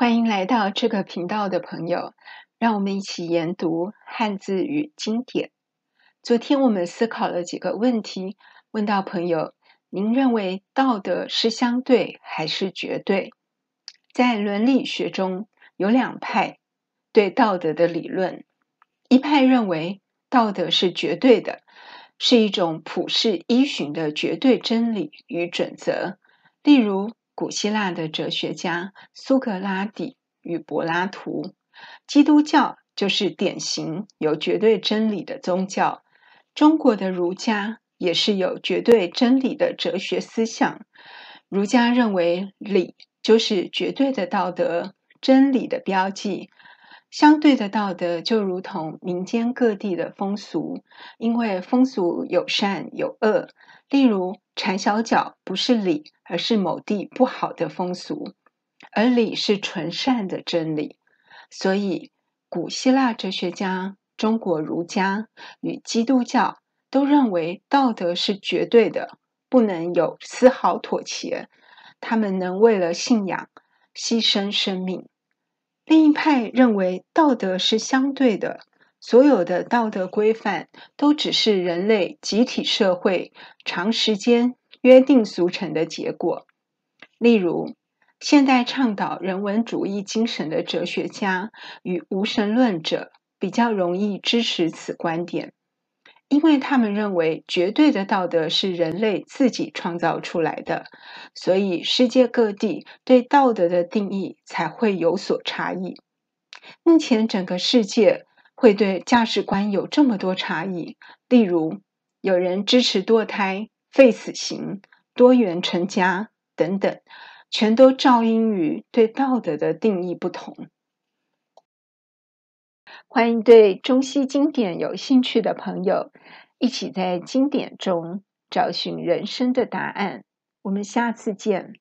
欢迎来到这个频道的朋友，让我们一起研读汉字与经典。昨天我们思考了几个问题，问到朋友：您认为道德是相对还是绝对？在伦理学中有两派对道德的理论，一派认为道德是绝对的，是一种普世依循的绝对真理与准则，例如。古希腊的哲学家苏格拉底与柏拉图，基督教就是典型有绝对真理的宗教。中国的儒家也是有绝对真理的哲学思想。儒家认为礼就是绝对的道德真理的标记，相对的道德就如同民间各地的风俗，因为风俗有善有恶。例如，缠小脚不是礼，而是某地不好的风俗；而礼是纯善的真理。所以，古希腊哲学家、中国儒家与基督教都认为道德是绝对的，不能有丝毫妥协。他们能为了信仰牺牲生命。另一派认为道德是相对的。所有的道德规范都只是人类集体社会长时间约定俗成的结果。例如，现代倡导人文主义精神的哲学家与无神论者比较容易支持此观点，因为他们认为绝对的道德是人类自己创造出来的，所以世界各地对道德的定义才会有所差异。目前整个世界。会对价值观有这么多差异，例如有人支持堕胎、废死刑、多元成家等等，全都照应于对道德的定义不同。欢迎对中西经典有兴趣的朋友，一起在经典中找寻人生的答案。我们下次见。